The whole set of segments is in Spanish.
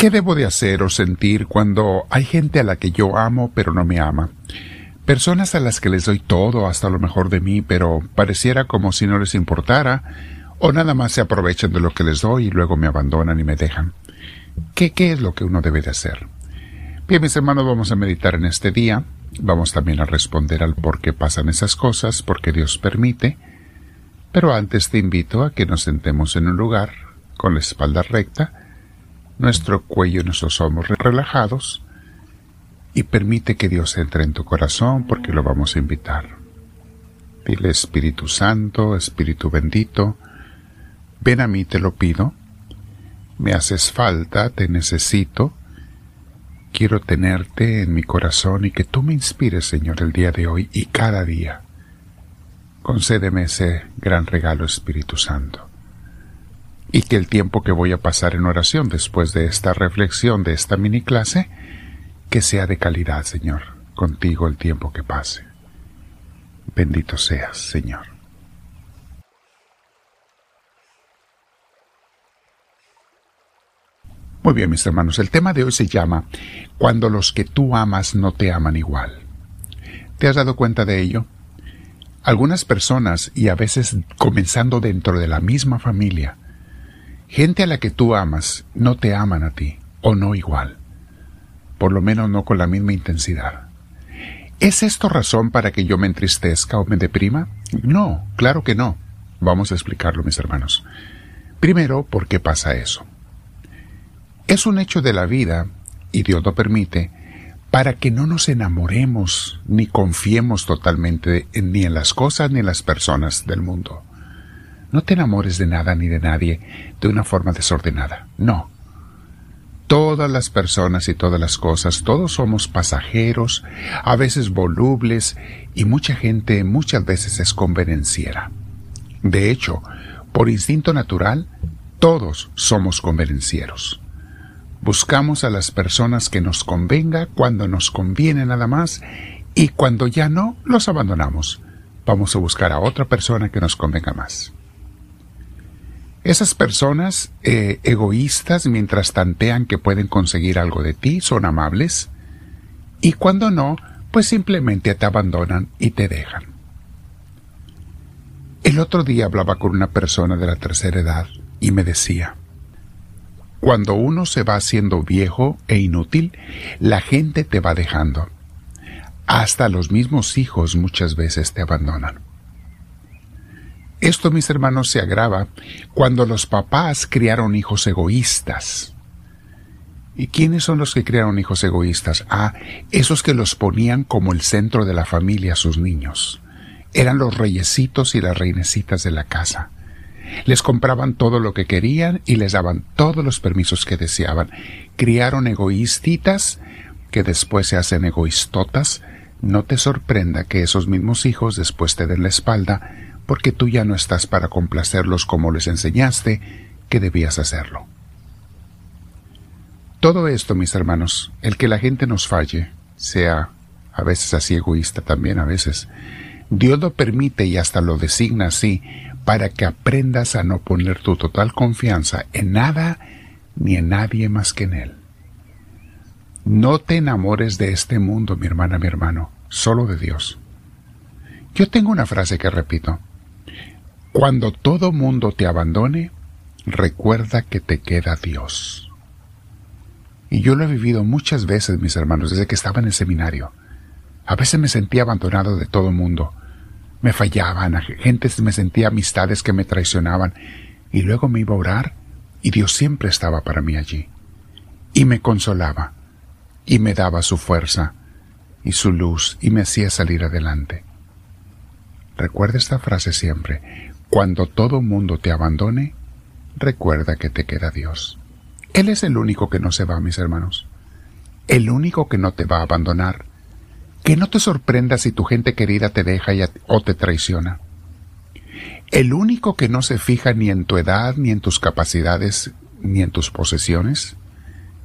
¿Qué debo de hacer o sentir cuando hay gente a la que yo amo pero no me ama? Personas a las que les doy todo, hasta lo mejor de mí, pero pareciera como si no les importara, o nada más se aprovechan de lo que les doy y luego me abandonan y me dejan. ¿Qué, qué es lo que uno debe de hacer? Bien, mis hermanos, vamos a meditar en este día. Vamos también a responder al por qué pasan esas cosas, porque Dios permite. Pero antes te invito a que nos sentemos en un lugar, con la espalda recta, nuestro cuello y nuestros hombros relajados y permite que Dios entre en tu corazón porque lo vamos a invitar. Dile Espíritu Santo, Espíritu bendito, ven a mí te lo pido, me haces falta, te necesito, quiero tenerte en mi corazón y que tú me inspires, Señor, el día de hoy y cada día. Concédeme ese gran regalo, Espíritu Santo y que el tiempo que voy a pasar en oración después de esta reflexión de esta mini clase, que sea de calidad, Señor, contigo el tiempo que pase. Bendito seas, Señor. Muy bien, mis hermanos, el tema de hoy se llama Cuando los que tú amas no te aman igual. ¿Te has dado cuenta de ello? Algunas personas, y a veces comenzando dentro de la misma familia, Gente a la que tú amas no te aman a ti, o no igual, por lo menos no con la misma intensidad. ¿Es esto razón para que yo me entristezca o me deprima? No, claro que no. Vamos a explicarlo, mis hermanos. Primero, ¿por qué pasa eso? Es un hecho de la vida, y Dios lo permite, para que no nos enamoremos ni confiemos totalmente ni en las cosas ni en las personas del mundo. No te enamores de nada ni de nadie de una forma desordenada. No. Todas las personas y todas las cosas, todos somos pasajeros, a veces volubles, y mucha gente muchas veces es convenenciera. De hecho, por instinto natural, todos somos convenencieros. Buscamos a las personas que nos convenga cuando nos conviene nada más y cuando ya no, los abandonamos. Vamos a buscar a otra persona que nos convenga más. Esas personas eh, egoístas, mientras tantean que pueden conseguir algo de ti, son amables, y cuando no, pues simplemente te abandonan y te dejan. El otro día hablaba con una persona de la tercera edad y me decía, cuando uno se va haciendo viejo e inútil, la gente te va dejando. Hasta los mismos hijos muchas veces te abandonan. Esto, mis hermanos, se agrava cuando los papás criaron hijos egoístas. ¿Y quiénes son los que criaron hijos egoístas? Ah, esos que los ponían como el centro de la familia a sus niños. Eran los reyesitos y las reinecitas de la casa. Les compraban todo lo que querían y les daban todos los permisos que deseaban. Criaron egoístitas que después se hacen egoístotas. No te sorprenda que esos mismos hijos después te den la espalda porque tú ya no estás para complacerlos como les enseñaste que debías hacerlo. Todo esto, mis hermanos, el que la gente nos falle, sea a veces así egoísta también a veces, Dios lo permite y hasta lo designa así para que aprendas a no poner tu total confianza en nada ni en nadie más que en Él. No te enamores de este mundo, mi hermana, mi hermano, solo de Dios. Yo tengo una frase que repito. Cuando todo mundo te abandone, recuerda que te queda Dios. Y yo lo he vivido muchas veces, mis hermanos, desde que estaba en el seminario. A veces me sentía abandonado de todo mundo. Me fallaban, gente me sentía amistades que me traicionaban. Y luego me iba a orar y Dios siempre estaba para mí allí. Y me consolaba. Y me daba su fuerza y su luz y me hacía salir adelante. Recuerda esta frase siempre. Cuando todo mundo te abandone, recuerda que te queda Dios. Él es el único que no se va, mis hermanos. El único que no te va a abandonar. Que no te sorprenda si tu gente querida te deja o te traiciona. El único que no se fija ni en tu edad, ni en tus capacidades, ni en tus posesiones,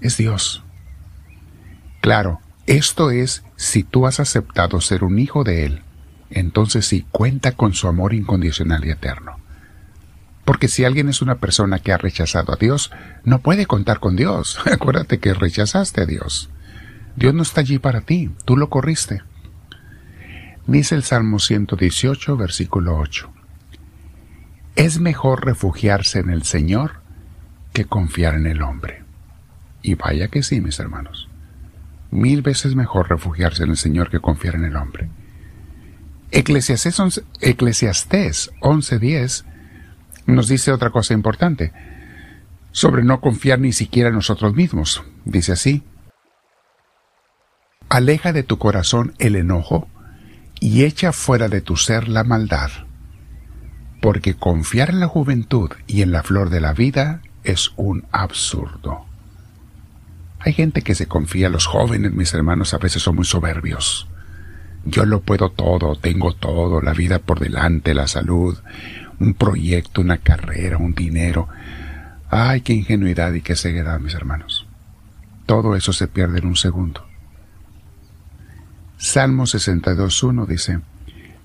es Dios. Claro, esto es si tú has aceptado ser un hijo de Él entonces sí cuenta con su amor incondicional y eterno. Porque si alguien es una persona que ha rechazado a Dios, no puede contar con Dios. Acuérdate que rechazaste a Dios. Dios no está allí para ti, tú lo corriste. Dice el Salmo 118, versículo 8. Es mejor refugiarse en el Señor que confiar en el hombre. Y vaya que sí, mis hermanos. Mil veces mejor refugiarse en el Señor que confiar en el hombre. Eclesiastés 11.10 nos dice otra cosa importante sobre no confiar ni siquiera en nosotros mismos. Dice así, Aleja de tu corazón el enojo y echa fuera de tu ser la maldad, porque confiar en la juventud y en la flor de la vida es un absurdo. Hay gente que se confía, los jóvenes, mis hermanos, a veces son muy soberbios. Yo lo puedo todo, tengo todo, la vida por delante, la salud, un proyecto, una carrera, un dinero. Ay, qué ingenuidad y qué ceguedad, mis hermanos. Todo eso se pierde en un segundo. Salmo 62.1 dice,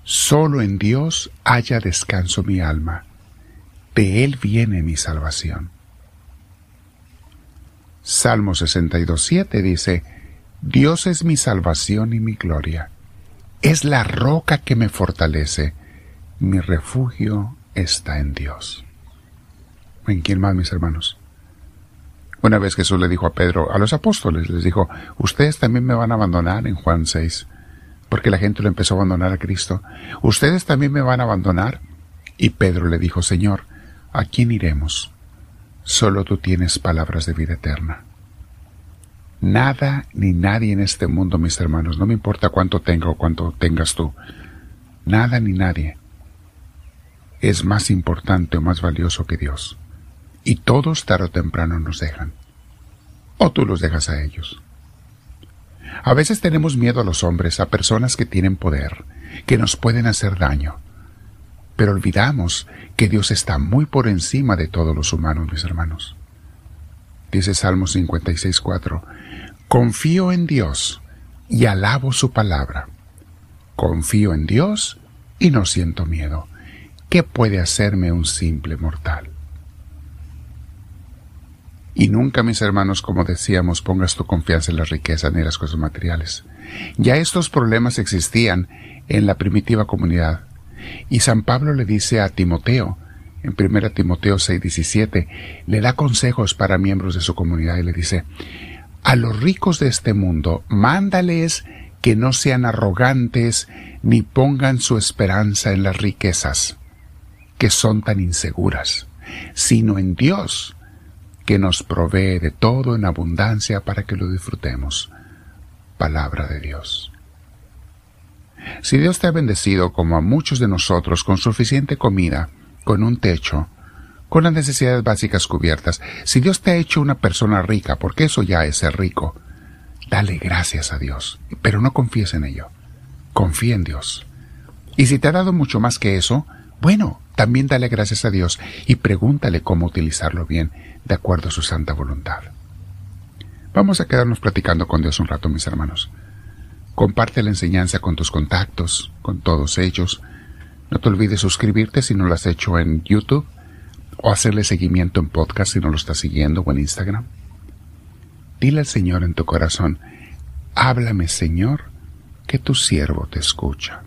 Solo en Dios haya descanso mi alma, de Él viene mi salvación. Salmo 62.7 dice, Dios es mi salvación y mi gloria, es la roca que me fortalece, mi refugio está en Dios. ¿En quién más, mis hermanos? Una vez Jesús le dijo a Pedro, a los apóstoles, les dijo, ustedes también me van a abandonar en Juan 6, porque la gente lo empezó a abandonar a Cristo. Ustedes también me van a abandonar. Y Pedro le dijo, Señor, ¿a quién iremos? Solo tú tienes palabras de vida eterna. Nada ni nadie en este mundo, mis hermanos, no me importa cuánto tenga o cuánto tengas tú, nada ni nadie es más importante o más valioso que Dios. Y todos tarde o temprano nos dejan. O tú los dejas a ellos. A veces tenemos miedo a los hombres, a personas que tienen poder, que nos pueden hacer daño. Pero olvidamos que Dios está muy por encima de todos los humanos, mis hermanos. Dice Salmo 56.4, Confío en Dios y alabo su palabra. Confío en Dios y no siento miedo. ¿qué puede hacerme un simple mortal? Y nunca, mis hermanos, como decíamos, pongas tu confianza en las riquezas ni en las cosas materiales. Ya estos problemas existían en la primitiva comunidad. Y San Pablo le dice a Timoteo, en 1 Timoteo 6:17, le da consejos para miembros de su comunidad y le dice, a los ricos de este mundo, mándales que no sean arrogantes ni pongan su esperanza en las riquezas que son tan inseguras, sino en Dios, que nos provee de todo en abundancia para que lo disfrutemos. Palabra de Dios. Si Dios te ha bendecido como a muchos de nosotros con suficiente comida, con un techo, con las necesidades básicas cubiertas, si Dios te ha hecho una persona rica, porque eso ya es ser rico, dale gracias a Dios, pero no confíes en ello. Confía en Dios. Y si te ha dado mucho más que eso, bueno, también dale gracias a Dios y pregúntale cómo utilizarlo bien, de acuerdo a su santa voluntad. Vamos a quedarnos platicando con Dios un rato, mis hermanos. Comparte la enseñanza con tus contactos, con todos ellos. No te olvides suscribirte si no lo has hecho en YouTube o hacerle seguimiento en podcast si no lo estás siguiendo o en Instagram. Dile al Señor en tu corazón, háblame Señor, que tu siervo te escucha.